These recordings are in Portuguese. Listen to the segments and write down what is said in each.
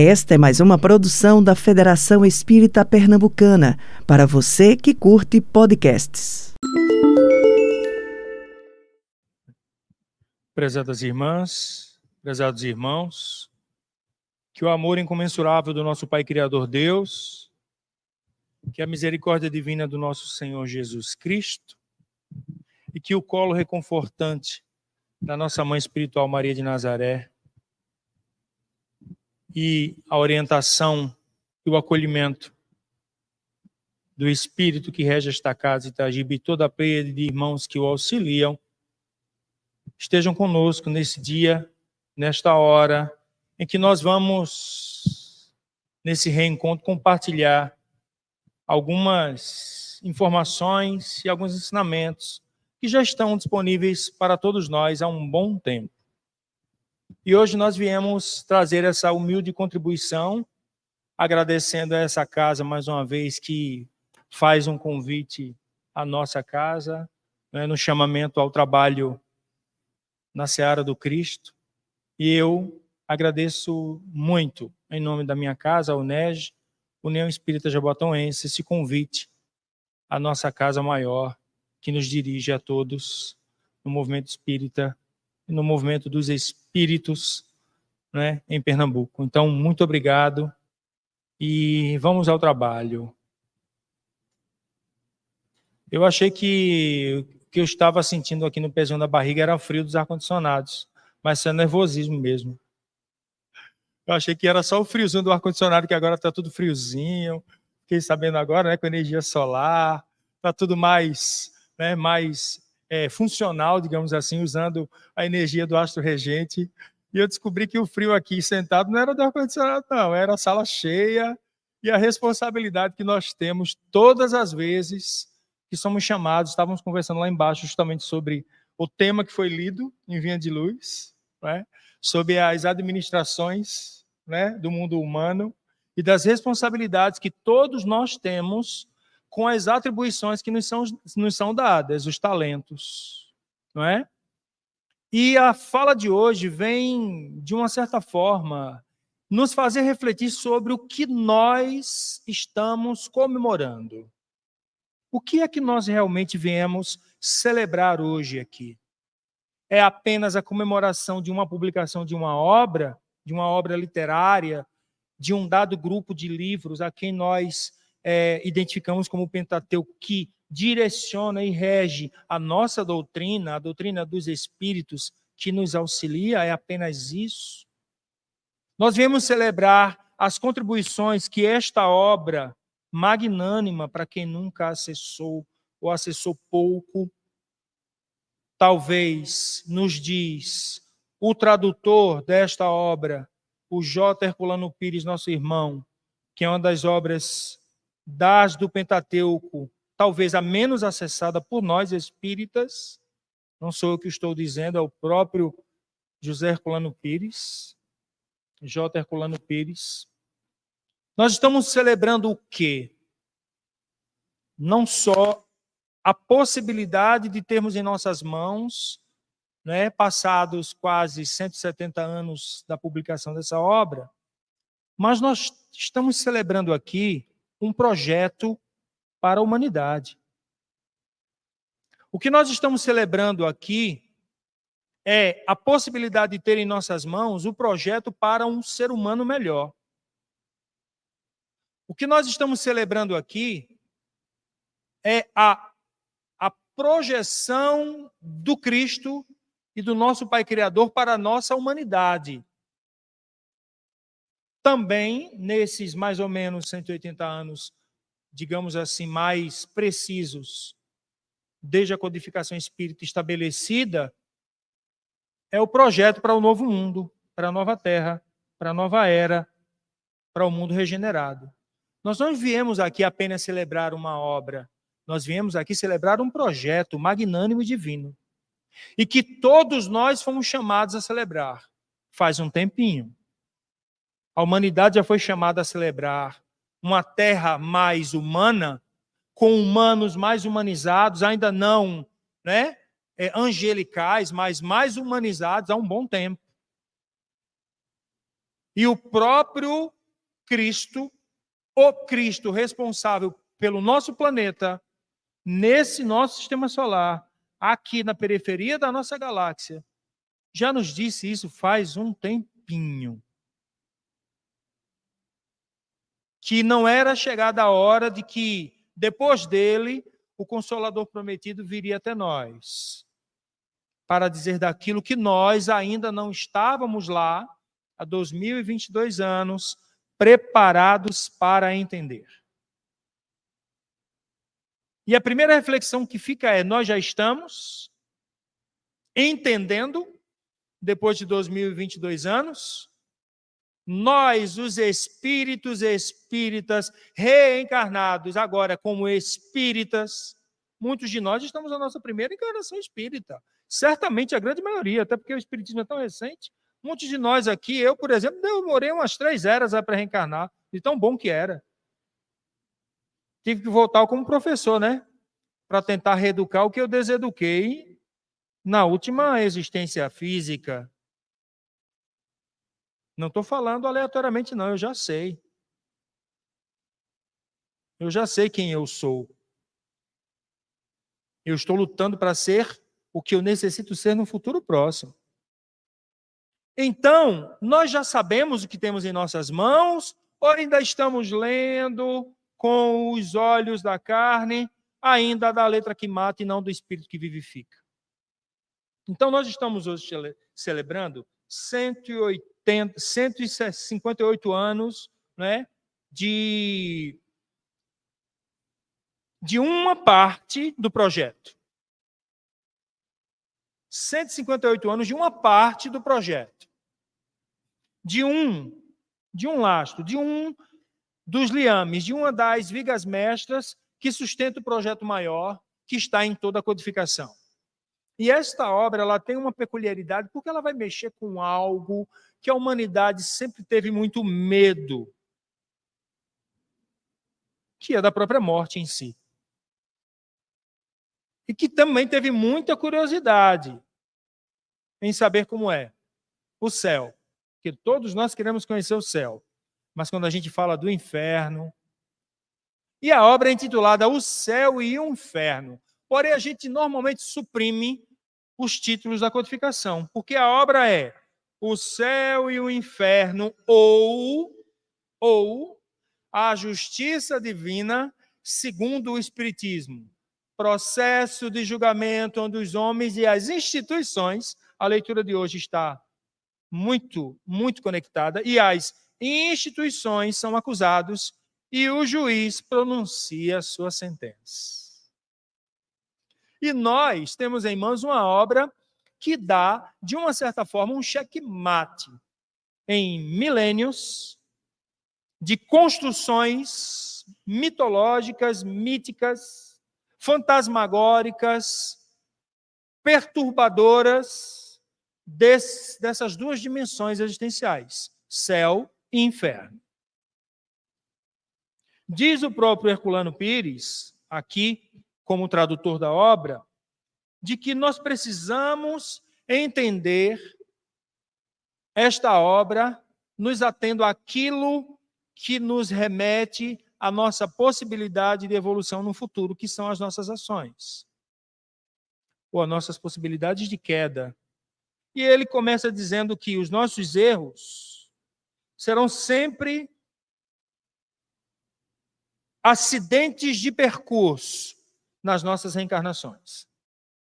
Esta é mais uma produção da Federação Espírita Pernambucana, para você que curte podcasts. Prezadas irmãs, prezados irmãos, que o amor incomensurável do nosso Pai Criador Deus, que a misericórdia divina do nosso Senhor Jesus Cristo e que o colo reconfortante da nossa mãe espiritual Maria de Nazaré e a orientação e o acolhimento do Espírito que rege esta casa Itagibe e toda a pleia de irmãos que o auxiliam, estejam conosco nesse dia, nesta hora, em que nós vamos, nesse reencontro, compartilhar algumas informações e alguns ensinamentos que já estão disponíveis para todos nós há um bom tempo. E hoje nós viemos trazer essa humilde contribuição, agradecendo a essa casa mais uma vez que faz um convite à nossa casa, né, no chamamento ao trabalho na seara do Cristo. E eu agradeço muito, em nome da minha casa, a UNEG, União Espírita Jabotonense, esse convite à nossa casa maior, que nos dirige a todos no movimento espírita no movimento dos espíritos né, em Pernambuco. Então, muito obrigado e vamos ao trabalho. Eu achei que o que eu estava sentindo aqui no pezinho da barriga era frio dos ar-condicionados, mas isso é nervosismo mesmo. Eu achei que era só o friozinho do ar-condicionado, que agora está tudo friozinho. Fiquei sabendo agora, né, com energia solar, está tudo mais, né, mais é, funcional, digamos assim, usando a energia do astro regente. E eu descobri que o frio aqui sentado não era do ar-condicionado, não, era a sala cheia e a responsabilidade que nós temos todas as vezes que somos chamados. Estávamos conversando lá embaixo justamente sobre o tema que foi lido em Vinha de Luz, né? sobre as administrações né, do mundo humano e das responsabilidades que todos nós temos com as atribuições que nos são, nos são dadas, os talentos, não é? E a fala de hoje vem, de uma certa forma, nos fazer refletir sobre o que nós estamos comemorando. O que é que nós realmente viemos celebrar hoje aqui? É apenas a comemoração de uma publicação de uma obra, de uma obra literária, de um dado grupo de livros a quem nós é, identificamos como o Pentateuco, que direciona e rege a nossa doutrina, a doutrina dos Espíritos, que nos auxilia, é apenas isso. Nós viemos celebrar as contribuições que esta obra magnânima, para quem nunca acessou ou acessou pouco, talvez nos diz o tradutor desta obra, o J. Herculano Pires, nosso irmão, que é uma das obras das do Pentateuco, talvez a menos acessada por nós espíritas, não sou eu que estou dizendo, é o próprio José Herculano Pires, J. Herculano Pires. Nós estamos celebrando o quê? Não só a possibilidade de termos em nossas mãos, né, passados quase 170 anos da publicação dessa obra, mas nós estamos celebrando aqui um projeto para a humanidade. O que nós estamos celebrando aqui é a possibilidade de ter em nossas mãos o projeto para um ser humano melhor. O que nós estamos celebrando aqui é a, a projeção do Cristo e do nosso Pai Criador para a nossa humanidade também nesses mais ou menos 180 anos, digamos assim, mais precisos, desde a codificação espírita estabelecida, é o projeto para o novo mundo, para a nova terra, para a nova era, para o mundo regenerado. Nós não viemos aqui apenas celebrar uma obra, nós viemos aqui celebrar um projeto magnânimo e divino. E que todos nós fomos chamados a celebrar, faz um tempinho. A humanidade já foi chamada a celebrar uma terra mais humana, com humanos mais humanizados, ainda não né, é, angelicais, mas mais humanizados há um bom tempo. E o próprio Cristo, o Cristo responsável pelo nosso planeta, nesse nosso sistema solar, aqui na periferia da nossa galáxia, já nos disse isso faz um tempinho. Que não era chegada a hora de que, depois dele, o Consolador prometido viria até nós, para dizer daquilo que nós ainda não estávamos lá, há 2022 anos, preparados para entender. E a primeira reflexão que fica é: nós já estamos entendendo, depois de 2022 anos, nós, os espíritos espíritas reencarnados, agora como espíritas, muitos de nós estamos na nossa primeira encarnação espírita. Certamente a grande maioria, até porque o espiritismo é tão recente. Muitos de nós aqui, eu, por exemplo, demorei umas três eras para reencarnar, de tão bom que era. Tive que voltar como professor, né? Para tentar reeducar o que eu deseduquei na última existência física. Não estou falando aleatoriamente, não, eu já sei. Eu já sei quem eu sou. Eu estou lutando para ser o que eu necessito ser no futuro próximo. Então, nós já sabemos o que temos em nossas mãos, ou ainda estamos lendo, com os olhos da carne, ainda da letra que mata e não do espírito que vivifica. Então, nós estamos hoje celebrando 180, 158 anos né, de, de uma parte do projeto. 158 anos de uma parte do projeto. De um, de um lastro, de um dos liames de uma das vigas mestras que sustenta o projeto maior que está em toda a codificação. E esta obra ela tem uma peculiaridade porque ela vai mexer com algo que a humanidade sempre teve muito medo, que é da própria morte em si. E que também teve muita curiosidade em saber como é o céu, que todos nós queremos conhecer o céu mas quando a gente fala do inferno. E a obra é intitulada O Céu e o Inferno. Porém, a gente normalmente suprime os títulos da codificação, porque a obra é O Céu e o Inferno ou ou a justiça divina segundo o espiritismo. Processo de julgamento onde os homens e as instituições, a leitura de hoje está muito, muito conectada, e as instituições são acusados e o juiz pronuncia a sua sentença. E nós temos em mãos uma obra que dá, de uma certa forma, um checkmate em milênios de construções mitológicas, míticas, fantasmagóricas, perturbadoras desse, dessas duas dimensões existenciais, céu e inferno. Diz o próprio Herculano Pires, aqui, como tradutor da obra, de que nós precisamos entender esta obra nos atendo àquilo que nos remete à nossa possibilidade de evolução no futuro, que são as nossas ações, ou as nossas possibilidades de queda. E ele começa dizendo que os nossos erros serão sempre acidentes de percurso nas nossas reencarnações.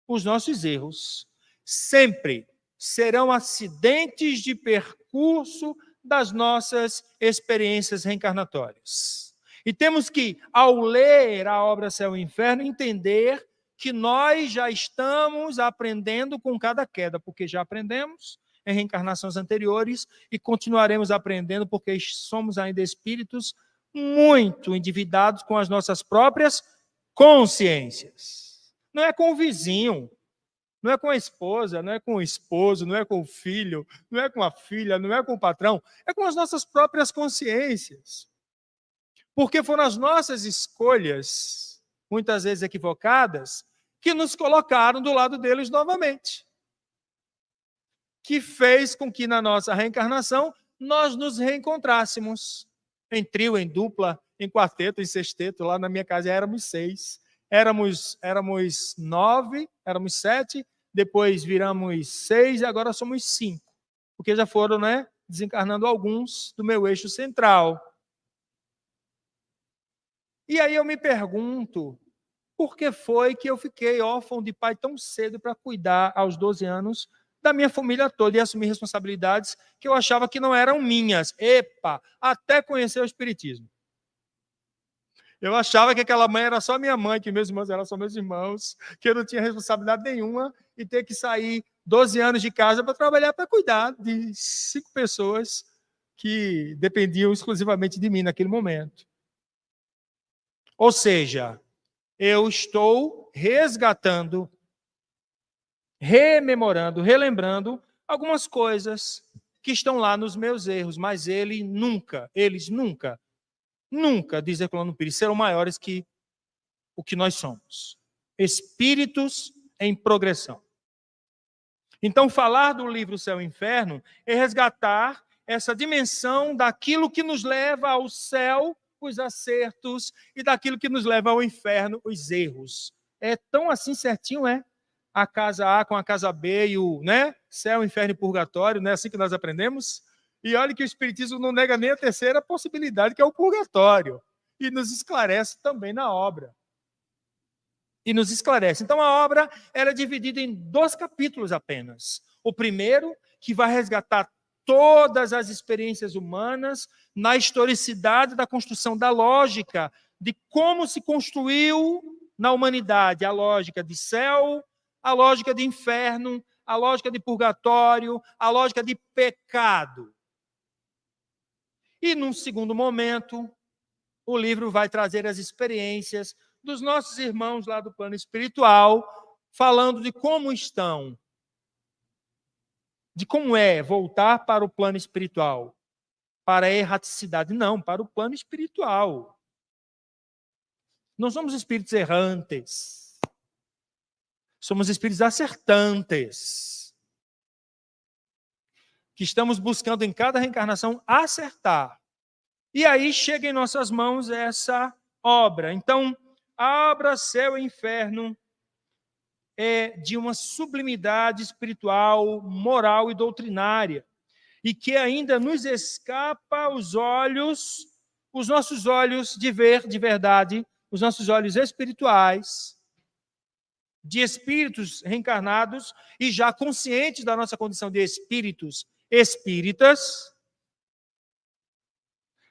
Os nossos erros sempre serão acidentes de percurso das nossas experiências reencarnatórias. E temos que, ao ler a obra Céu e Inferno, entender que nós já estamos aprendendo com cada queda, porque já aprendemos em reencarnações anteriores e continuaremos aprendendo porque somos ainda espíritos muito endividados com as nossas próprias consciências. Não é com o vizinho, não é com a esposa, não é com o esposo, não é com o filho, não é com a filha, não é com o patrão, é com as nossas próprias consciências. Porque foram as nossas escolhas, muitas vezes equivocadas, que nos colocaram do lado deles novamente que fez com que na nossa reencarnação nós nos reencontrássemos em trio, em dupla, em quarteto, em sexteto. Lá na minha casa éramos seis. Éramos, éramos nove, éramos sete, depois viramos seis e agora somos cinco. Porque já foram, né, desencarnando alguns do meu eixo central. E aí eu me pergunto, por que foi que eu fiquei órfão de pai tão cedo para cuidar aos 12 anos da minha família toda e assumir responsabilidades que eu achava que não eram minhas. Epa, até conhecer o espiritismo. Eu achava que aquela mãe era só minha mãe, que meus irmãos eram só meus irmãos, que eu não tinha responsabilidade nenhuma e ter que sair 12 anos de casa para trabalhar para cuidar de cinco pessoas que dependiam exclusivamente de mim naquele momento. Ou seja, eu estou resgatando, rememorando, relembrando algumas coisas que estão lá nos meus erros, mas ele nunca, eles nunca nunca, diz Herculano Pires, serão maiores que o que nós somos. Espíritos em progressão. Então, falar do livro Céu e Inferno é resgatar essa dimensão daquilo que nos leva ao céu, os acertos, e daquilo que nos leva ao inferno, os erros. É tão assim certinho, é? A casa A com a casa B e o né? céu, inferno e purgatório, não é assim que nós aprendemos? E olha que o Espiritismo não nega nem a terceira possibilidade, que é o purgatório. E nos esclarece também na obra. E nos esclarece. Então a obra era dividida em dois capítulos apenas. O primeiro, que vai resgatar todas as experiências humanas na historicidade da construção da lógica, de como se construiu na humanidade a lógica de céu, a lógica de inferno, a lógica de purgatório, a lógica de pecado. E, num segundo momento, o livro vai trazer as experiências dos nossos irmãos lá do plano espiritual, falando de como estão, de como é voltar para o plano espiritual, para a erraticidade. Não, para o plano espiritual. Não somos espíritos errantes. Somos espíritos acertantes que estamos buscando em cada reencarnação acertar. E aí chega em nossas mãos essa obra. Então, a obra Céu e Inferno é de uma sublimidade espiritual, moral e doutrinária, e que ainda nos escapa aos olhos, os nossos olhos de ver de verdade, os nossos olhos espirituais, de espíritos reencarnados e já conscientes da nossa condição de espíritos espíritas,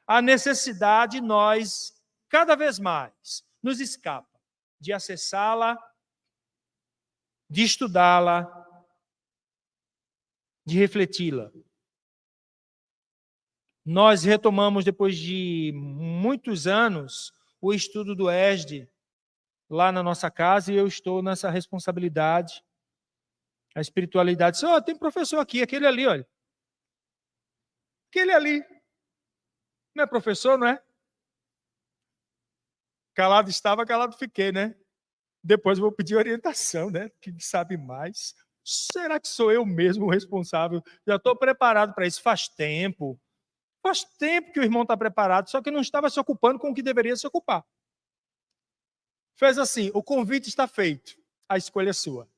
a necessidade nós, cada vez mais, nos escapa de acessá-la, de estudá-la, de refleti-la. Nós retomamos, depois de muitos anos, o estudo do ESD lá na nossa casa e eu estou nessa responsabilidade. A espiritualidade. Oh, tem professor aqui, aquele ali, olha. Aquele ali. Não é professor, não é? Calado estava, calado fiquei, né? Depois vou pedir orientação, né? Quem sabe mais. Será que sou eu mesmo o responsável? Já estou preparado para isso faz tempo. Faz tempo que o irmão está preparado, só que não estava se ocupando com o que deveria se ocupar. Fez assim: o convite está feito, a escolha é sua.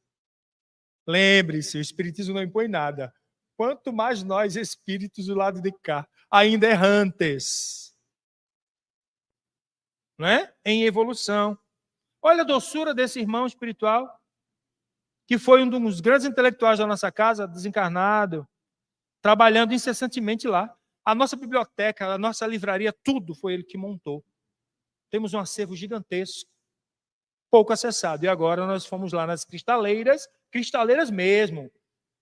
Lembre-se, o Espiritismo não impõe nada quanto mais nós, espíritos do lado de cá, ainda errantes. Não é? Em evolução. Olha a doçura desse irmão espiritual, que foi um dos grandes intelectuais da nossa casa, desencarnado, trabalhando incessantemente lá. A nossa biblioteca, a nossa livraria, tudo foi ele que montou. Temos um acervo gigantesco, pouco acessado. E agora nós fomos lá nas cristaleiras, cristaleiras mesmo,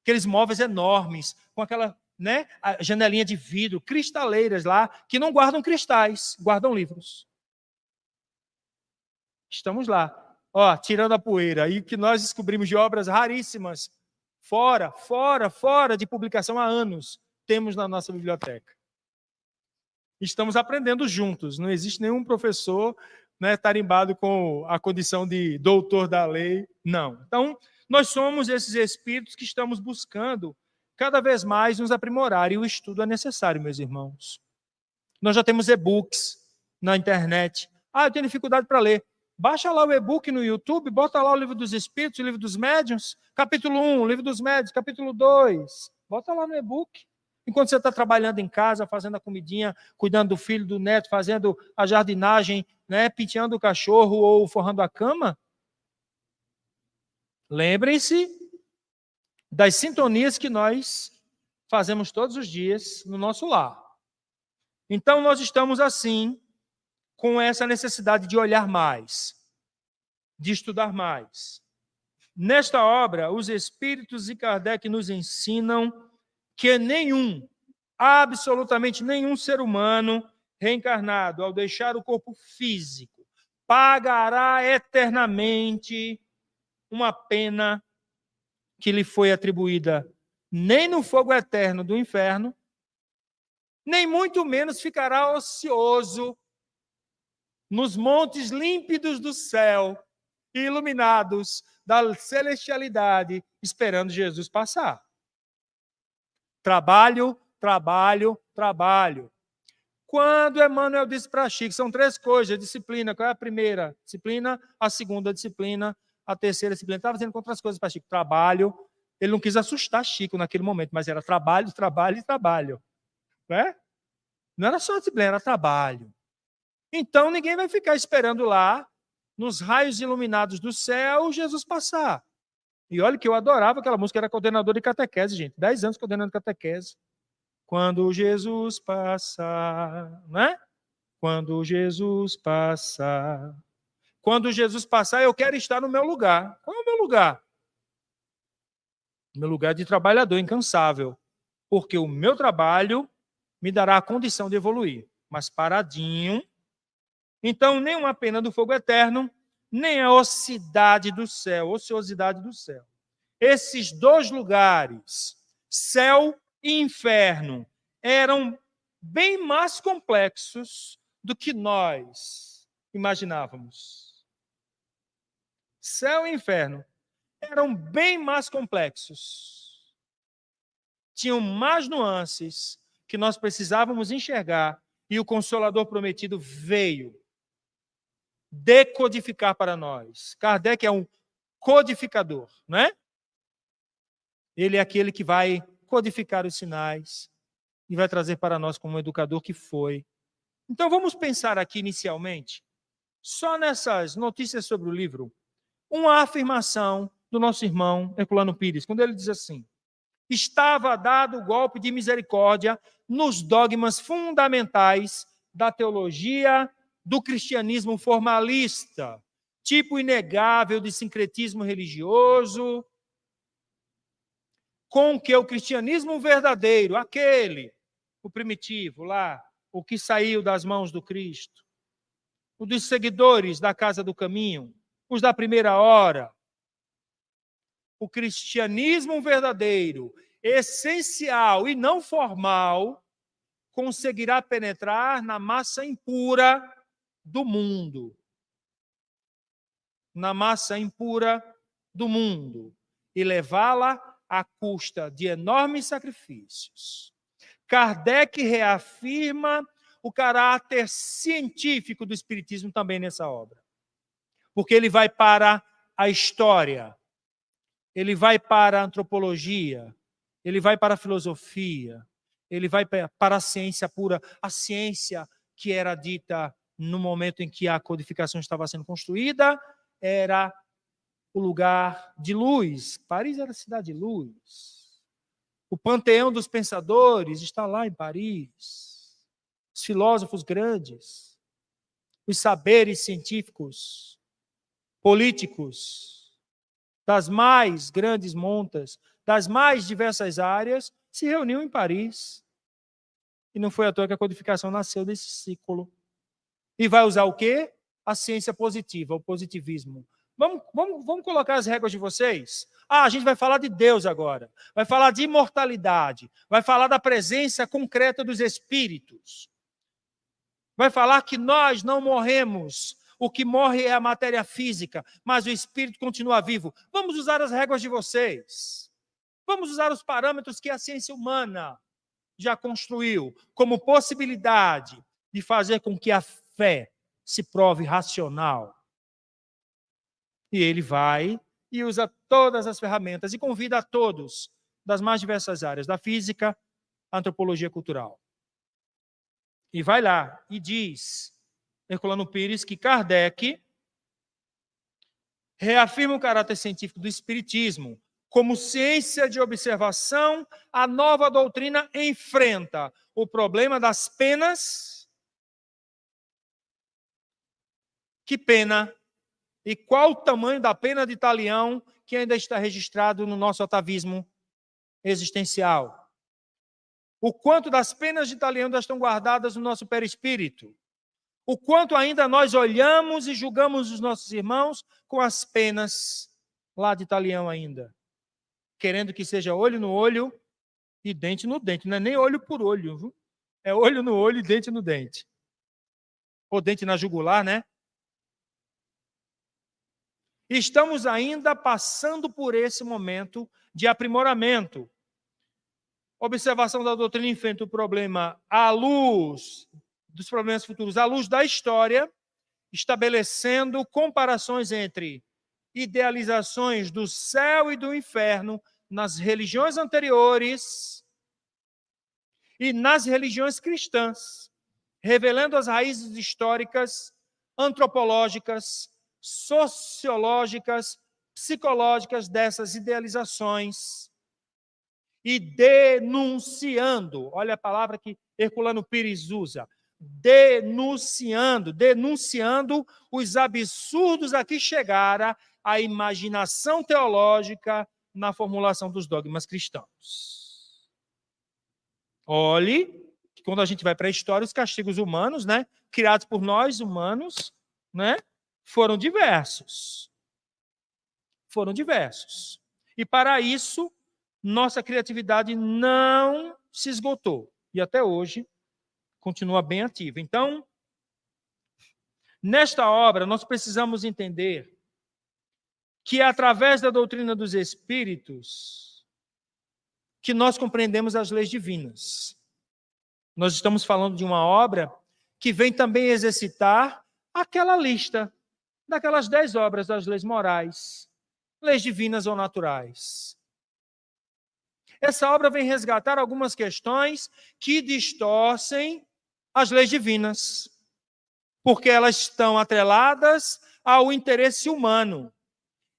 aqueles móveis enormes, com aquela né, janelinha de vidro, cristaleiras lá, que não guardam cristais, guardam livros. Estamos lá, ó, tirando a poeira, e que nós descobrimos de obras raríssimas, fora, fora, fora de publicação há anos, temos na nossa biblioteca. Estamos aprendendo juntos, não existe nenhum professor né, tarimbado com a condição de doutor da lei, não. Então, nós somos esses espíritos que estamos buscando cada vez mais nos aprimorar, e o estudo é necessário, meus irmãos. Nós já temos e-books na internet. Ah, eu tenho dificuldade para ler. Baixa lá o e-book no YouTube, bota lá o livro dos Espíritos, o livro dos Médiuns, capítulo 1, livro dos Médiuns, capítulo 2. Bota lá no e-book. Enquanto você está trabalhando em casa, fazendo a comidinha, cuidando do filho, do neto, fazendo a jardinagem, né, penteando o cachorro ou forrando a cama, lembrem-se das sintonias que nós fazemos todos os dias no nosso lar. Então, nós estamos assim, com essa necessidade de olhar mais, de estudar mais. Nesta obra, os Espíritos e Kardec nos ensinam que nenhum, absolutamente nenhum ser humano reencarnado, ao deixar o corpo físico, pagará eternamente uma pena que lhe foi atribuída nem no fogo eterno do inferno, nem muito menos ficará ocioso nos montes límpidos do céu iluminados da celestialidade, esperando Jesus passar. Trabalho, trabalho, trabalho. Quando Emmanuel disse para Chico, são três coisas, disciplina, qual é a primeira? Disciplina, a segunda disciplina, a terceira disciplina. Estava dizendo outras coisas para Chico, trabalho. Ele não quis assustar Chico naquele momento, mas era trabalho, trabalho e trabalho. Né? Não era só disciplina, era trabalho. Então ninguém vai ficar esperando lá, nos raios iluminados do céu, Jesus passar. E olha que eu adorava aquela música, era coordenador de catequese, gente. Dez anos coordenando catequese. Quando Jesus passar, né? Quando Jesus passar. Quando Jesus passar, eu quero estar no meu lugar. Qual é o meu lugar? Meu lugar de trabalhador incansável. Porque o meu trabalho me dará a condição de evoluir. Mas paradinho. Então, nem uma pena do fogo eterno, nem a ociosidade do céu, ociosidade do céu. Esses dois lugares, céu e inferno, eram bem mais complexos do que nós imaginávamos. Céu e inferno eram bem mais complexos. Tinham mais nuances que nós precisávamos enxergar e o Consolador prometido veio decodificar para nós. Kardec é um codificador, não é? Ele é aquele que vai codificar os sinais e vai trazer para nós como educador que foi. Então vamos pensar aqui inicialmente, só nessas notícias sobre o livro, uma afirmação do nosso irmão Herculano Pires, quando ele diz assim: estava dado o golpe de misericórdia nos dogmas fundamentais da teologia do cristianismo formalista, tipo inegável de sincretismo religioso, com que o cristianismo verdadeiro, aquele, o primitivo lá, o que saiu das mãos do Cristo, o dos seguidores da casa do caminho, os da primeira hora, o cristianismo verdadeiro, essencial e não formal, conseguirá penetrar na massa impura do mundo. Na massa impura do mundo e levá-la à custa de enormes sacrifícios. Kardec reafirma o caráter científico do Espiritismo também nessa obra. Porque ele vai para a história, ele vai para a antropologia, ele vai para a filosofia, ele vai para a ciência pura, a ciência que era dita no momento em que a codificação estava sendo construída, era o lugar de luz. Paris era a cidade de luz. O panteão dos pensadores está lá em Paris. Os filósofos grandes, os saberes científicos, políticos, das mais grandes montas, das mais diversas áreas, se reuniam em Paris. E não foi à toa que a codificação nasceu desse ciclo e vai usar o quê? A ciência positiva, o positivismo. Vamos, vamos, vamos colocar as regras de vocês? Ah, a gente vai falar de Deus agora. Vai falar de imortalidade. Vai falar da presença concreta dos espíritos. Vai falar que nós não morremos. O que morre é a matéria física, mas o espírito continua vivo. Vamos usar as regras de vocês. Vamos usar os parâmetros que a ciência humana já construiu como possibilidade de fazer com que a fé se prove racional. E ele vai e usa todas as ferramentas e convida a todos das mais diversas áreas, da física antropologia cultural. E vai lá e diz, Herculano Pires, que Kardec reafirma o caráter científico do Espiritismo como ciência de observação, a nova doutrina enfrenta o problema das penas. Que pena? E qual o tamanho da pena de talião que ainda está registrado no nosso atavismo existencial? O quanto das penas de talião ainda estão guardadas no nosso perispírito? O quanto ainda nós olhamos e julgamos os nossos irmãos com as penas lá de talião ainda? querendo que seja olho no olho e dente no dente. Não é nem olho por olho, viu? é olho no olho e dente no dente. Ou dente na jugular, né? Estamos ainda passando por esse momento de aprimoramento. Observação da doutrina enfrenta o problema à luz dos problemas futuros, à luz da história, estabelecendo comparações entre idealizações do céu e do inferno nas religiões anteriores e nas religiões cristãs, revelando as raízes históricas, antropológicas, sociológicas, psicológicas dessas idealizações e denunciando, olha a palavra que Herculano Pires usa, denunciando, denunciando os absurdos a que chegara a imaginação teológica na formulação dos dogmas cristãos. Olhe que quando a gente vai para a história, os castigos humanos, né, criados por nós humanos, né, foram diversos. Foram diversos. E para isso, nossa criatividade não se esgotou. E até hoje continua bem ativa. Então, nesta obra, nós precisamos entender que é através da doutrina dos espíritos que nós compreendemos as leis divinas. Nós estamos falando de uma obra que vem também exercitar aquela lista daquelas dez obras das leis morais, leis divinas ou naturais. Essa obra vem resgatar algumas questões que distorcem as leis divinas, porque elas estão atreladas ao interesse humano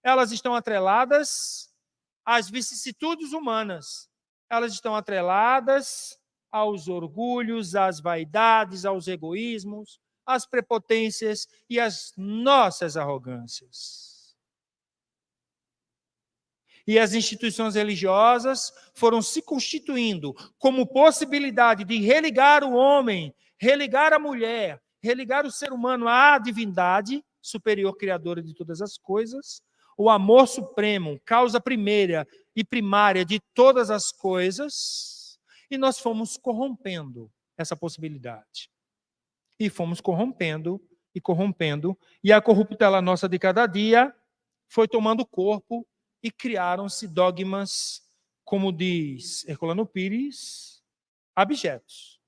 elas estão atreladas às vicissitudes humanas, elas estão atreladas aos orgulhos, às vaidades, aos egoísmos, às prepotências e às nossas arrogâncias. E as instituições religiosas foram se constituindo como possibilidade de religar o homem, religar a mulher, religar o ser humano à divindade superior criadora de todas as coisas, o amor supremo, causa primeira e primária de todas as coisas, e nós fomos corrompendo essa possibilidade. E fomos corrompendo e corrompendo, e a corruptela nossa de cada dia foi tomando corpo e criaram-se dogmas, como diz Herculano Pires, abjetos,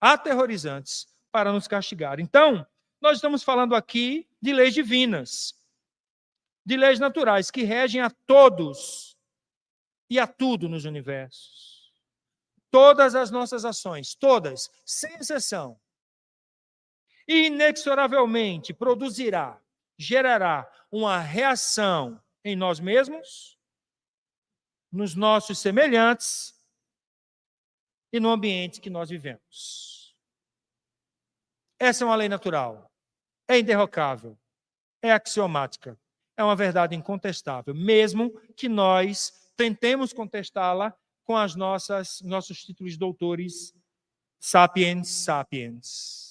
aterrorizantes para nos castigar. Então, nós estamos falando aqui de leis divinas de leis naturais que regem a todos e a tudo nos universos. Todas as nossas ações, todas, sem exceção, inexoravelmente produzirá, gerará uma reação em nós mesmos, nos nossos semelhantes e no ambiente que nós vivemos. Essa é uma lei natural, é inderrocável, é axiomática é uma verdade incontestável, mesmo que nós tentemos contestá-la com as nossas nossos títulos doutores sapiens sapiens.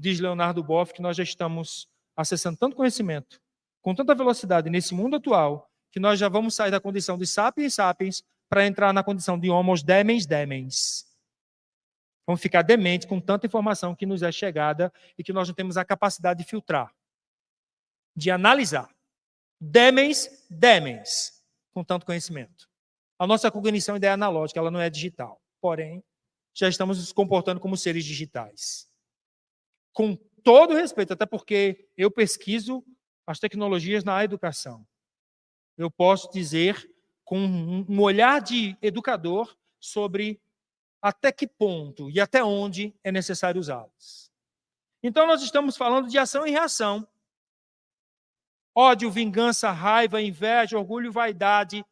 Diz Leonardo Boff que nós já estamos acessando tanto conhecimento, com tanta velocidade nesse mundo atual, que nós já vamos sair da condição de sapiens sapiens para entrar na condição de homos demens demens. Vamos ficar demente com tanta informação que nos é chegada e que nós não temos a capacidade de filtrar, de analisar. Demens, demens, com tanto conhecimento. A nossa cognição ainda é analógica, ela não é digital. Porém, já estamos nos comportando como seres digitais. Com todo respeito, até porque eu pesquiso as tecnologias na educação. Eu posso dizer, com um olhar de educador, sobre até que ponto e até onde é necessário usá-las. Então, nós estamos falando de ação e reação. Ódio, vingança, raiva, inveja, orgulho, vaidade.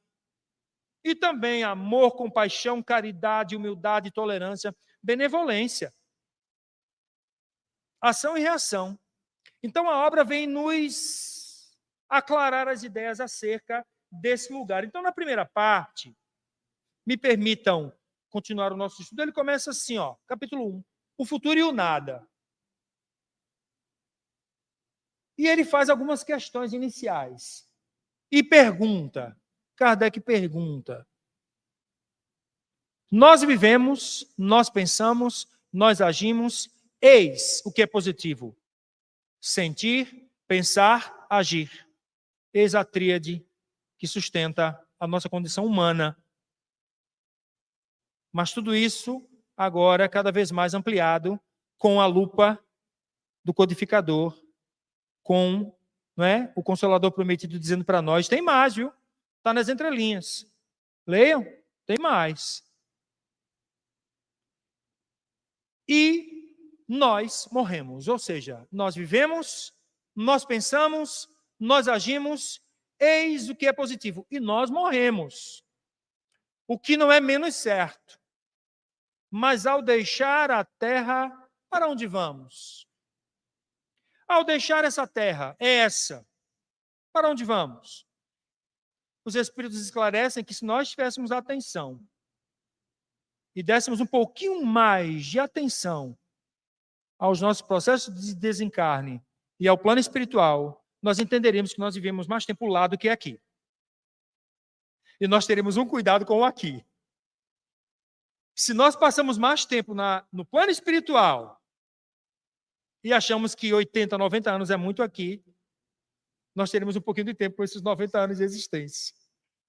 E também amor, compaixão, caridade, humildade, tolerância, benevolência. Ação e reação. Então, a obra vem nos aclarar as ideias acerca desse lugar. Então, na primeira parte, me permitam continuar o nosso estudo, ele começa assim, ó, capítulo 1, o futuro e o nada. E ele faz algumas questões iniciais. E pergunta, Kardec pergunta: Nós vivemos, nós pensamos, nós agimos, eis o que é positivo: sentir, pensar, agir. Eis a tríade que sustenta a nossa condição humana mas tudo isso agora cada vez mais ampliado com a lupa do codificador, com não é, o Consolador prometido dizendo para nós: tem mais, viu? Está nas entrelinhas. Leiam, tem mais. E nós morremos, ou seja, nós vivemos, nós pensamos, nós agimos, eis o que é positivo, e nós morremos. O que não é menos certo. Mas ao deixar a terra, para onde vamos? Ao deixar essa terra, é essa, para onde vamos? Os Espíritos esclarecem que se nós tivéssemos atenção e dessemos um pouquinho mais de atenção aos nossos processos de desencarne e ao plano espiritual, nós entenderíamos que nós vivemos mais tempo lá do que aqui. E nós teremos um cuidado com o aqui. Se nós passamos mais tempo na, no plano espiritual e achamos que 80, 90 anos é muito aqui, nós teremos um pouquinho de tempo com esses 90 anos de existência.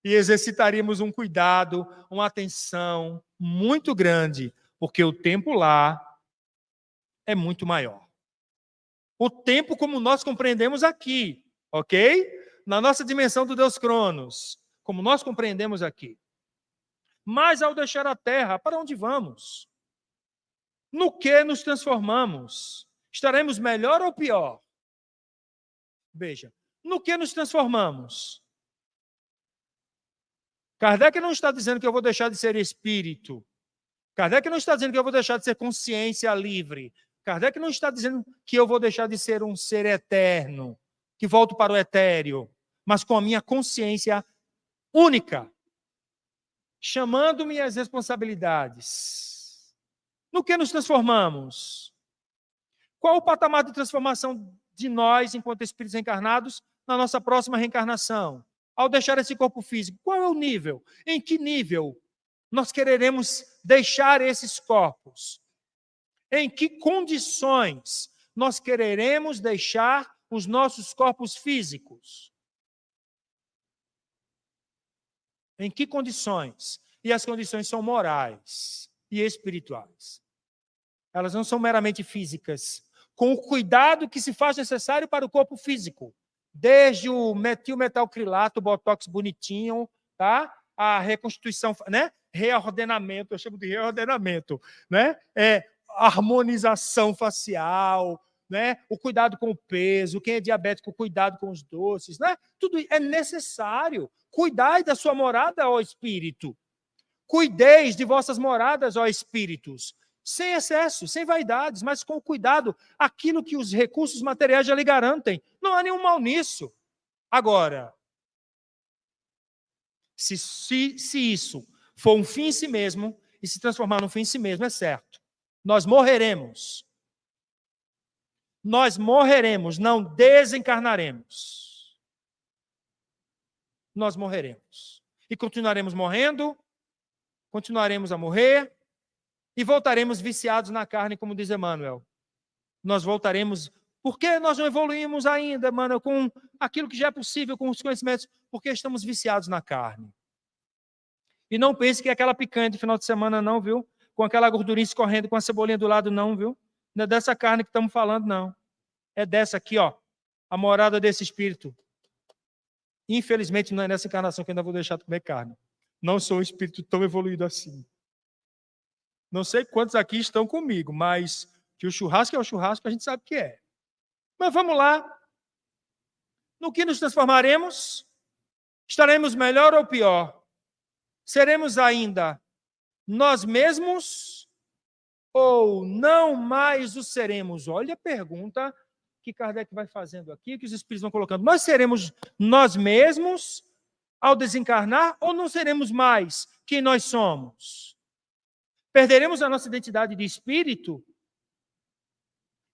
E exercitaríamos um cuidado, uma atenção muito grande, porque o tempo lá é muito maior. O tempo como nós compreendemos aqui, ok? Na nossa dimensão do Deus Cronos, como nós compreendemos aqui. Mas ao deixar a terra, para onde vamos? No que nos transformamos? Estaremos melhor ou pior? Veja, no que nos transformamos? Kardec não está dizendo que eu vou deixar de ser espírito. Kardec não está dizendo que eu vou deixar de ser consciência livre. Kardec não está dizendo que eu vou deixar de ser um ser eterno, que volto para o etéreo, mas com a minha consciência única chamando-me às responsabilidades. No que nos transformamos? Qual o patamar de transformação de nós, enquanto espíritos encarnados, na nossa próxima reencarnação? Ao deixar esse corpo físico, qual é o nível? Em que nível nós quereremos deixar esses corpos? Em que condições nós quereremos deixar os nossos corpos físicos? Em que condições? E as condições são morais e espirituais. Elas não são meramente físicas. Com o cuidado que se faz necessário para o corpo físico. Desde o metilmetalcrilato, botox bonitinho, tá? A reconstituição, né? Reordenamento, eu chamo de reordenamento, né? É, harmonização facial, né? O cuidado com o peso, quem é diabético, cuidado com os doces, né? Tudo é necessário. Cuidai da sua morada, ó espírito. Cuideis de vossas moradas, ó espíritos, sem excesso, sem vaidades, mas com cuidado, aquilo que os recursos materiais já lhe garantem. Não há nenhum mal nisso. Agora, se, se, se isso for um fim em si mesmo e se transformar num fim em si mesmo, é certo. Nós morreremos nós morreremos, não desencarnaremos. Nós morreremos. E continuaremos morrendo, continuaremos a morrer e voltaremos viciados na carne, como diz Emmanuel. Nós voltaremos. Por que nós não evoluímos ainda, Emmanuel, com aquilo que já é possível, com os conhecimentos? Porque estamos viciados na carne. E não pense que é aquela picanha de final de semana, não, viu? Com aquela gordurinha escorrendo, com a cebolinha do lado, não, viu? Não é dessa carne que estamos falando, não. É dessa aqui, ó. A morada desse espírito. Infelizmente, não é nessa encarnação que ainda vou deixar de comer carne. Não sou um espírito tão evoluído assim. Não sei quantos aqui estão comigo, mas que o churrasco é o churrasco, a gente sabe que é. Mas vamos lá. No que nos transformaremos? Estaremos melhor ou pior? Seremos ainda nós mesmos ou não mais o seremos? Olha a pergunta que Kardec vai fazendo aqui, que os espíritos vão colocando. Nós seremos nós mesmos ao desencarnar ou não seremos mais quem nós somos? Perderemos a nossa identidade de espírito?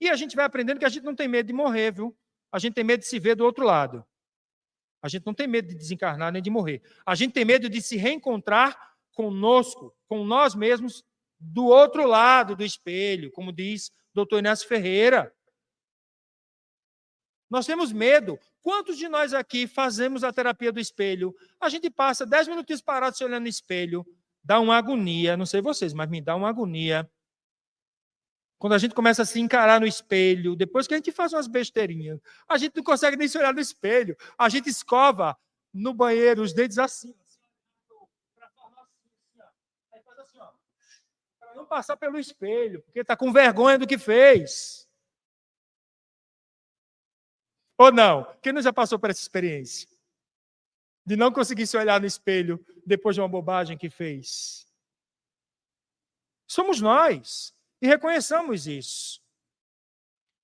E a gente vai aprendendo que a gente não tem medo de morrer, viu? A gente tem medo de se ver do outro lado. A gente não tem medo de desencarnar nem de morrer. A gente tem medo de se reencontrar conosco, com nós mesmos, do outro lado do espelho, como diz doutor Inácio Ferreira. Nós temos medo. Quantos de nós aqui fazemos a terapia do espelho? A gente passa dez minutos parado se olhando no espelho, dá uma agonia, não sei vocês, mas me dá uma agonia. Quando a gente começa a se encarar no espelho, depois que a gente faz umas besteirinhas, a gente não consegue nem se olhar no espelho. A gente escova no banheiro os dentes assim. Não passar pelo espelho, porque está com vergonha do que fez. Ou não? Quem não já passou por essa experiência? De não conseguir se olhar no espelho depois de uma bobagem que fez. Somos nós. E reconheçamos isso.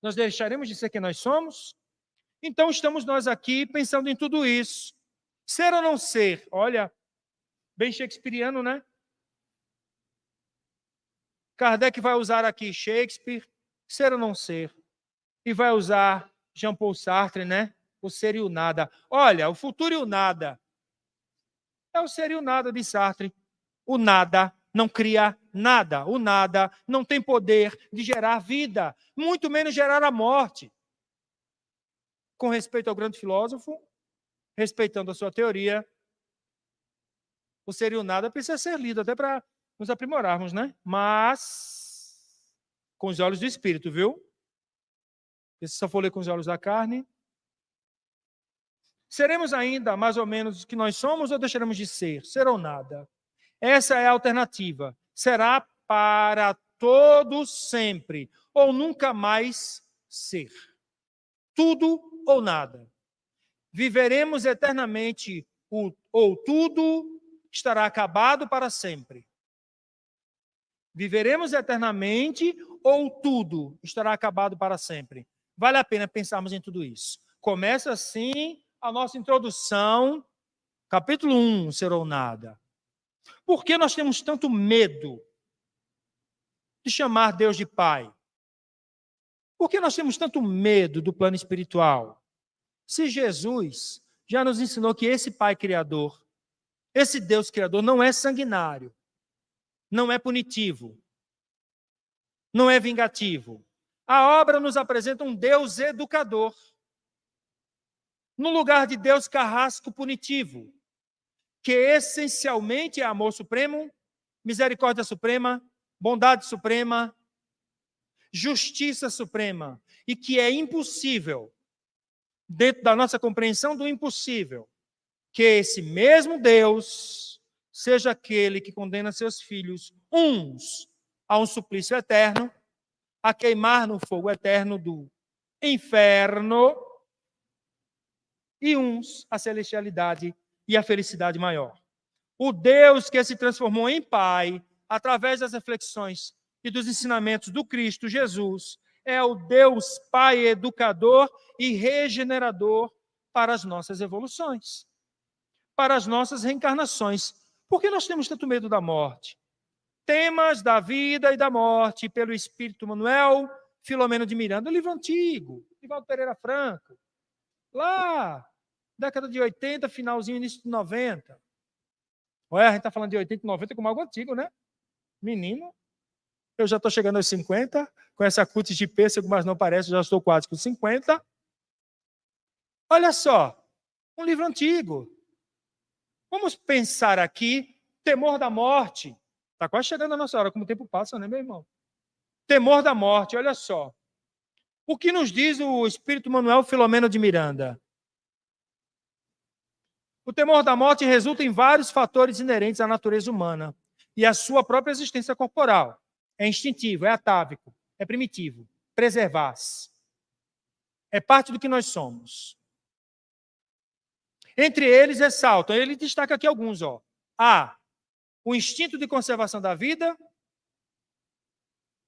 Nós deixaremos de ser quem nós somos? Então estamos nós aqui pensando em tudo isso. Ser ou não ser? Olha, bem shakespeariano, né? Kardec vai usar aqui Shakespeare, ser ou não ser, e vai usar Jean-Paul Sartre, né? O ser e o nada. Olha, o futuro e o nada. É o ser e o nada de Sartre. O nada não cria nada. O nada não tem poder de gerar vida, muito menos gerar a morte. Com respeito ao grande filósofo, respeitando a sua teoria, o ser e o nada precisa ser lido até para nos aprimorarmos, né? Mas com os olhos do espírito, viu? Esse só for ler com os olhos da carne. Seremos ainda mais ou menos o que nós somos ou deixaremos de ser? Ser ou nada? Essa é a alternativa. Será para todos sempre ou nunca mais ser. Tudo ou nada. Viveremos eternamente ou tudo estará acabado para sempre. Viveremos eternamente ou tudo estará acabado para sempre. Vale a pena pensarmos em tudo isso. Começa assim a nossa introdução, capítulo 1, ser ou nada. Por que nós temos tanto medo de chamar Deus de Pai? Por que nós temos tanto medo do plano espiritual? Se Jesus já nos ensinou que esse Pai Criador, esse Deus Criador, não é sanguinário, não é punitivo, não é vingativo, a obra nos apresenta um Deus educador, no lugar de Deus carrasco punitivo, que essencialmente é amor supremo, misericórdia suprema, bondade suprema, justiça suprema, e que é impossível, dentro da nossa compreensão do impossível, que esse mesmo Deus seja aquele que condena seus filhos, uns a um suplício eterno a queimar no fogo eterno do inferno, e uns a celestialidade e a felicidade maior. O Deus que se transformou em Pai, através das reflexões e dos ensinamentos do Cristo Jesus, é o Deus Pai educador e regenerador para as nossas evoluções, para as nossas reencarnações. Por que nós temos tanto medo da morte? Temas da vida e da morte, pelo Espírito Manuel Filomeno de Miranda, livro antigo, Ivaldo Pereira Franco. Lá, década de 80, finalzinho, início de 90. Ué, a gente está falando de 80 e 90 como algo antigo, né? Menino, eu já estou chegando aos 50, com essa cutis de pêssego, mas não parece, já estou quase com 50. Olha só, um livro antigo. Vamos pensar aqui Temor da morte. Está quase chegando a nossa hora, como o tempo passa, né, meu irmão? Temor da morte, olha só. O que nos diz o Espírito Manuel Filomeno de Miranda? O temor da morte resulta em vários fatores inerentes à natureza humana e à sua própria existência corporal. É instintivo, é atávico, é primitivo, preservar-se. É parte do que nós somos. Entre eles ressaltam, ele destaca aqui alguns, ó. A. O instinto de conservação da vida,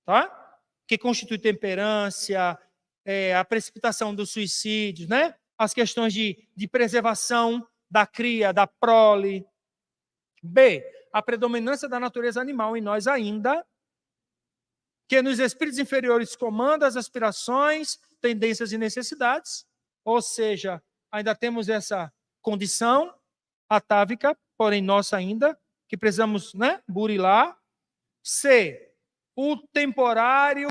tá? Que constitui temperância, é, a precipitação dos suicídios, né? As questões de, de preservação da cria, da prole. B. A predominância da natureza animal em nós ainda, que nos espíritos inferiores comanda as aspirações, tendências e necessidades, ou seja, ainda temos essa condição atávica, porém nossa ainda, que precisamos né, burilar. C. O temporário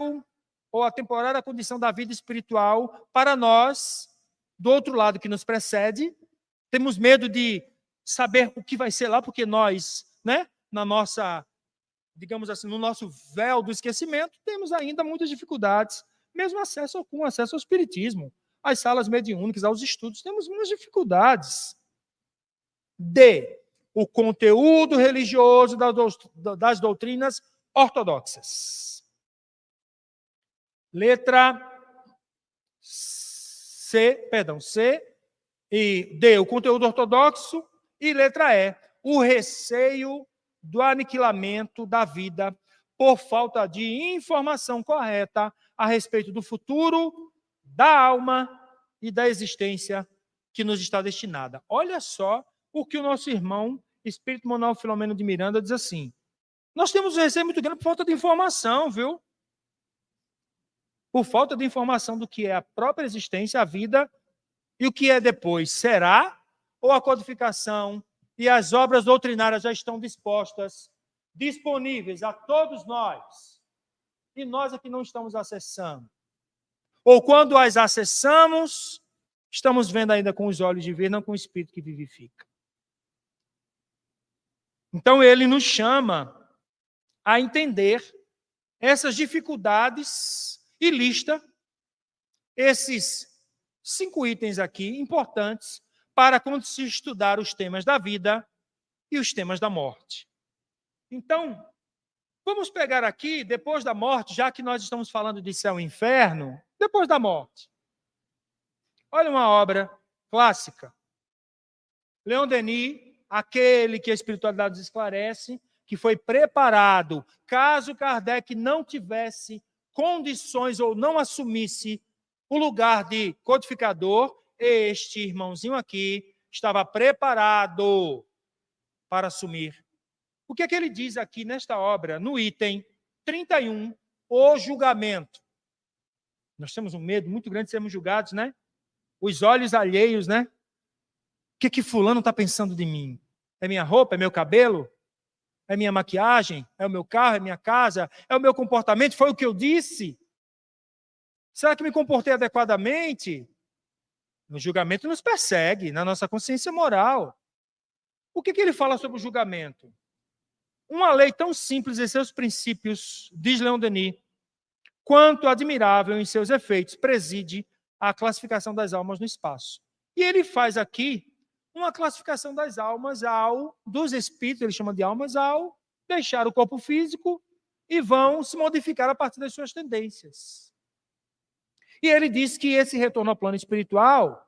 ou a temporária condição da vida espiritual para nós, do outro lado que nos precede. Temos medo de saber o que vai ser lá, porque nós, né, na nossa, digamos assim, no nosso véu do esquecimento, temos ainda muitas dificuldades, mesmo acesso com acesso ao espiritismo às salas mediúnicas, aos estudos, temos muitas dificuldades. D. O conteúdo religioso das doutrinas ortodoxas. Letra C, perdão, C e D, o conteúdo ortodoxo, e letra E, o receio do aniquilamento da vida por falta de informação correta a respeito do futuro da alma e da existência que nos está destinada. Olha só o que o nosso irmão Espírito Manuel Filomeno de Miranda diz assim: Nós temos um receio muito grande por falta de informação, viu? Por falta de informação do que é a própria existência, a vida e o que é depois. Será? Ou a codificação e as obras doutrinárias já estão dispostas, disponíveis a todos nós, e nós aqui é não estamos acessando? Ou quando as acessamos, estamos vendo ainda com os olhos de ver, não com o espírito que vivifica. Então ele nos chama a entender essas dificuldades e lista esses cinco itens aqui importantes para quando se estudar os temas da vida e os temas da morte. Então, vamos pegar aqui, depois da morte, já que nós estamos falando de céu e inferno, depois da morte. Olha uma obra clássica. Leon Denis, aquele que a espiritualidade esclarece, que foi preparado caso Kardec não tivesse condições ou não assumisse o lugar de codificador, este irmãozinho aqui estava preparado para assumir. O que é que ele diz aqui nesta obra, no item 31, o julgamento? Nós temos um medo muito grande de sermos julgados, né? Os olhos alheios, né? O que que fulano está pensando de mim? É minha roupa? É meu cabelo? É minha maquiagem? É o meu carro? É minha casa? É o meu comportamento? Foi o que eu disse? Será que me comportei adequadamente? No julgamento nos persegue, na nossa consciência moral. O que, que ele fala sobre o julgamento? Uma lei tão simples em seus princípios, diz Leon Denis, quanto admirável em seus efeitos, preside a classificação das almas no espaço. E ele faz aqui uma classificação das almas ao dos espíritos, ele chama de almas ao deixar o corpo físico e vão se modificar a partir das suas tendências. E ele diz que esse retorno ao plano espiritual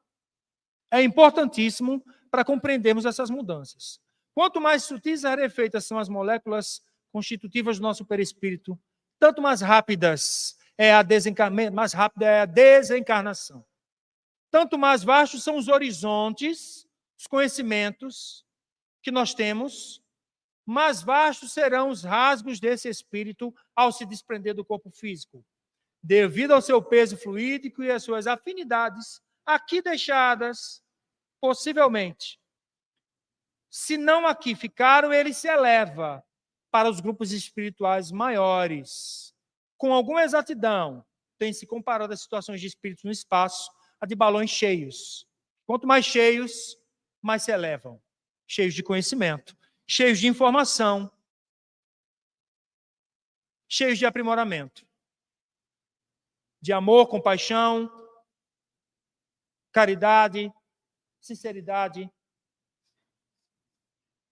é importantíssimo para compreendermos essas mudanças. Quanto mais sutis e rarefeitas são as moléculas constitutivas do nosso perispírito, tanto mais rápidas é a mais rápida é a desencarnação. Tanto mais vastos são os horizontes, os conhecimentos que nós temos, mais vastos serão os rasgos desse espírito ao se desprender do corpo físico. Devido ao seu peso fluídico e às suas afinidades, aqui deixadas, possivelmente. Se não aqui ficaram, ele se eleva para os grupos espirituais maiores. Com alguma exatidão, tem se comparado as situações de espíritos no espaço a de balões cheios. Quanto mais cheios, mais se elevam, cheios de conhecimento. cheios de informação, cheios de aprimoramento, de amor, compaixão, caridade, sinceridade.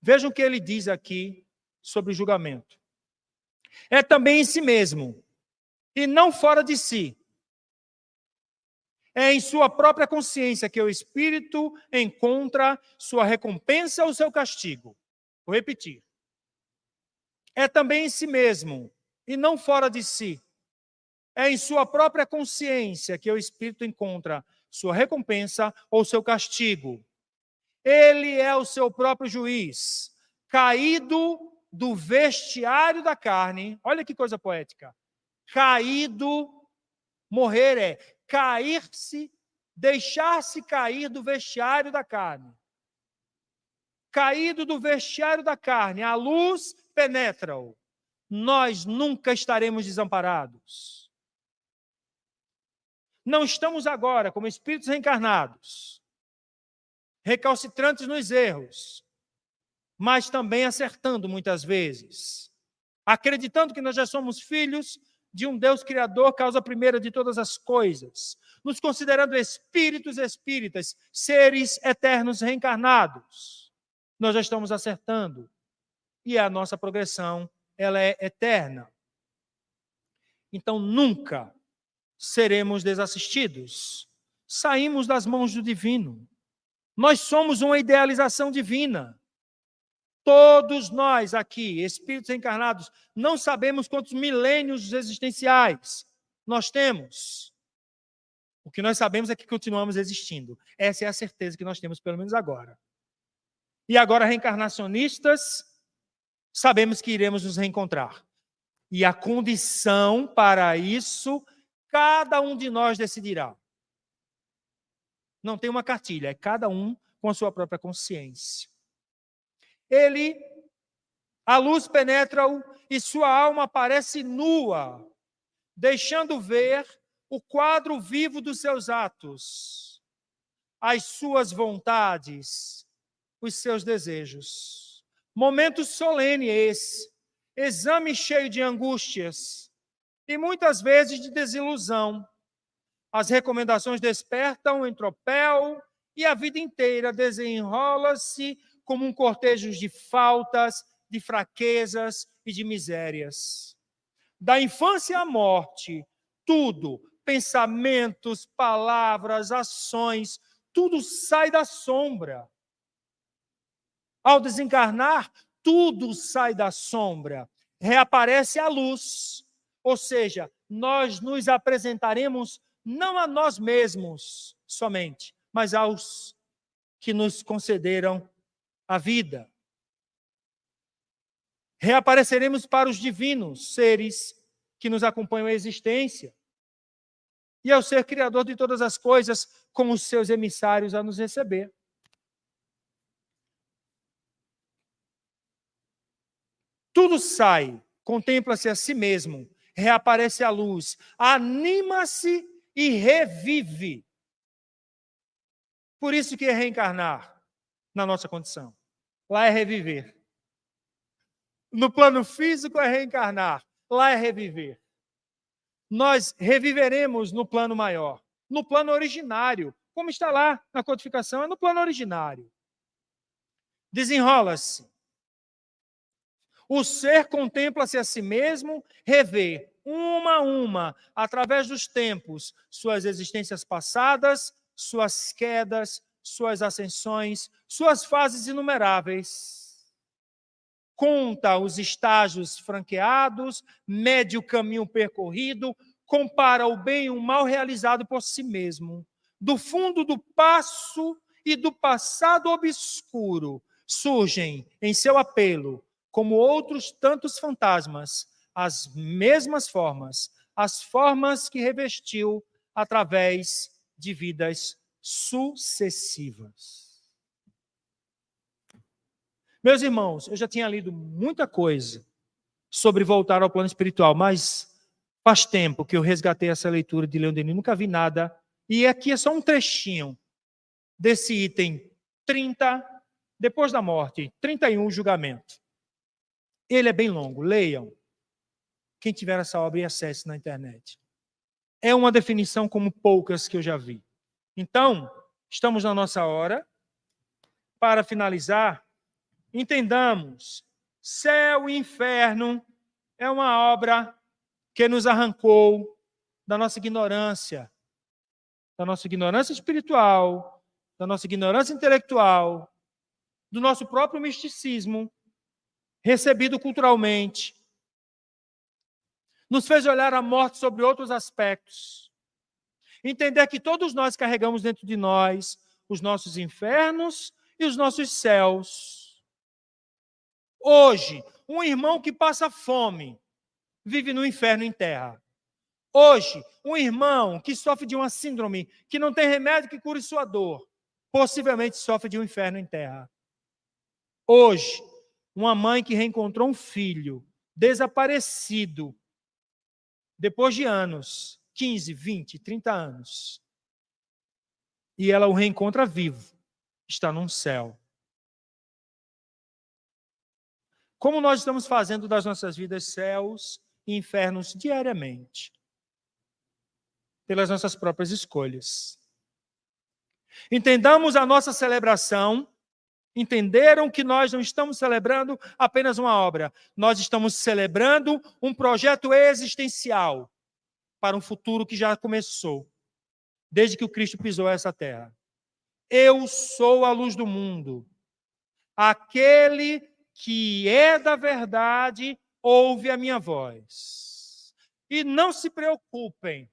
Vejam o que ele diz aqui sobre julgamento. É também em si mesmo, e não fora de si. É em sua própria consciência que o espírito encontra sua recompensa ou seu castigo. Vou repetir. É também em si mesmo, e não fora de si. É em sua própria consciência que o espírito encontra sua recompensa ou seu castigo. Ele é o seu próprio juiz, caído do vestiário da carne. Olha que coisa poética. Caído, morrer é cair-se, deixar-se cair do vestiário da carne. Caído do vestiário da carne, a luz penetra-o. Nós nunca estaremos desamparados. Não estamos agora como espíritos reencarnados, recalcitrantes nos erros, mas também acertando muitas vezes, acreditando que nós já somos filhos de um Deus criador, causa primeira de todas as coisas, nos considerando espíritos espíritas, seres eternos reencarnados. Nós já estamos acertando. E a nossa progressão, ela é eterna. Então nunca seremos desassistidos. Saímos das mãos do divino. Nós somos uma idealização divina. Todos nós aqui, espíritos encarnados, não sabemos quantos milênios existenciais nós temos. O que nós sabemos é que continuamos existindo. Essa é a certeza que nós temos, pelo menos agora. E agora, reencarnacionistas, sabemos que iremos nos reencontrar. E a condição para isso Cada um de nós decidirá. Não tem uma cartilha, é cada um com a sua própria consciência. Ele, a luz penetra-o e sua alma aparece nua, deixando ver o quadro vivo dos seus atos, as suas vontades, os seus desejos. Momento solene esse, exame cheio de angústias, e muitas vezes de desilusão. As recomendações despertam em tropel e a vida inteira desenrola-se como um cortejo de faltas, de fraquezas e de misérias. Da infância à morte, tudo, pensamentos, palavras, ações, tudo sai da sombra. Ao desencarnar, tudo sai da sombra, reaparece a luz. Ou seja, nós nos apresentaremos não a nós mesmos somente, mas aos que nos concederam a vida. Reapareceremos para os divinos seres que nos acompanham a existência. E ao ser criador de todas as coisas, com os seus emissários a nos receber. Tudo sai, contempla-se a si mesmo reaparece a luz, anima-se e revive. Por isso que é reencarnar na nossa condição. Lá é reviver. No plano físico é reencarnar, lá é reviver. Nós reviveremos no plano maior, no plano originário, como está lá na codificação, é no plano originário. Desenrola-se o ser contempla-se a si mesmo, revê, uma a uma, através dos tempos, suas existências passadas, suas quedas, suas ascensões, suas fases inumeráveis. Conta os estágios franqueados, mede o caminho percorrido, compara o bem e o mal realizado por si mesmo. Do fundo do passo e do passado obscuro surgem, em seu apelo, como outros tantos fantasmas, as mesmas formas, as formas que revestiu através de vidas sucessivas. Meus irmãos, eu já tinha lido muita coisa sobre voltar ao plano espiritual, mas faz tempo que eu resgatei essa leitura de Leon Denis, nunca vi nada. E aqui é só um trechinho desse item 30 Depois da morte, 31, julgamento. Ele é bem longo, leiam. Quem tiver essa obra e acesse na internet. É uma definição como poucas que eu já vi. Então, estamos na nossa hora. Para finalizar, entendamos: céu e inferno é uma obra que nos arrancou da nossa ignorância, da nossa ignorância espiritual, da nossa ignorância intelectual, do nosso próprio misticismo, recebido culturalmente, nos fez olhar a morte sobre outros aspectos. Entender que todos nós carregamos dentro de nós os nossos infernos e os nossos céus. Hoje, um irmão que passa fome vive no inferno em terra. Hoje, um irmão que sofre de uma síndrome que não tem remédio que cure sua dor, possivelmente sofre de um inferno em terra. Hoje, uma mãe que reencontrou um filho desaparecido depois de anos, 15, 20, 30 anos, e ela o reencontra vivo, está num céu. Como nós estamos fazendo das nossas vidas céus e infernos diariamente? Pelas nossas próprias escolhas. Entendamos a nossa celebração entenderam que nós não estamos celebrando apenas uma obra, nós estamos celebrando um projeto existencial para um futuro que já começou, desde que o Cristo pisou essa terra. Eu sou a luz do mundo. Aquele que é da verdade ouve a minha voz. E não se preocupem.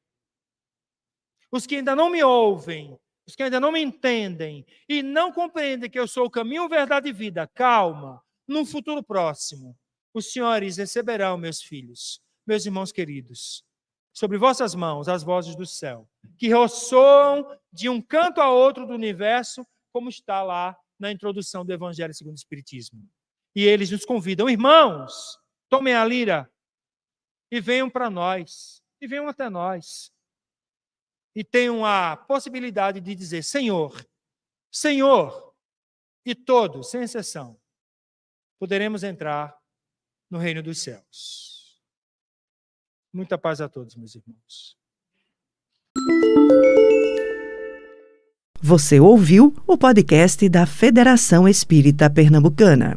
Os que ainda não me ouvem, os que ainda não me entendem e não compreendem que eu sou o caminho, verdade e vida, calma, num futuro próximo, os senhores receberão, meus filhos, meus irmãos queridos, sobre vossas mãos as vozes do céu, que ressoam de um canto a outro do universo, como está lá na introdução do Evangelho segundo o Espiritismo. E eles nos convidam, irmãos, tomem a lira e venham para nós, e venham até nós e tenham a possibilidade de dizer: Senhor, Senhor, e todos, sem exceção, poderemos entrar no reino dos céus. Muita paz a todos, meus irmãos. Você ouviu o podcast da Federação Espírita Pernambucana.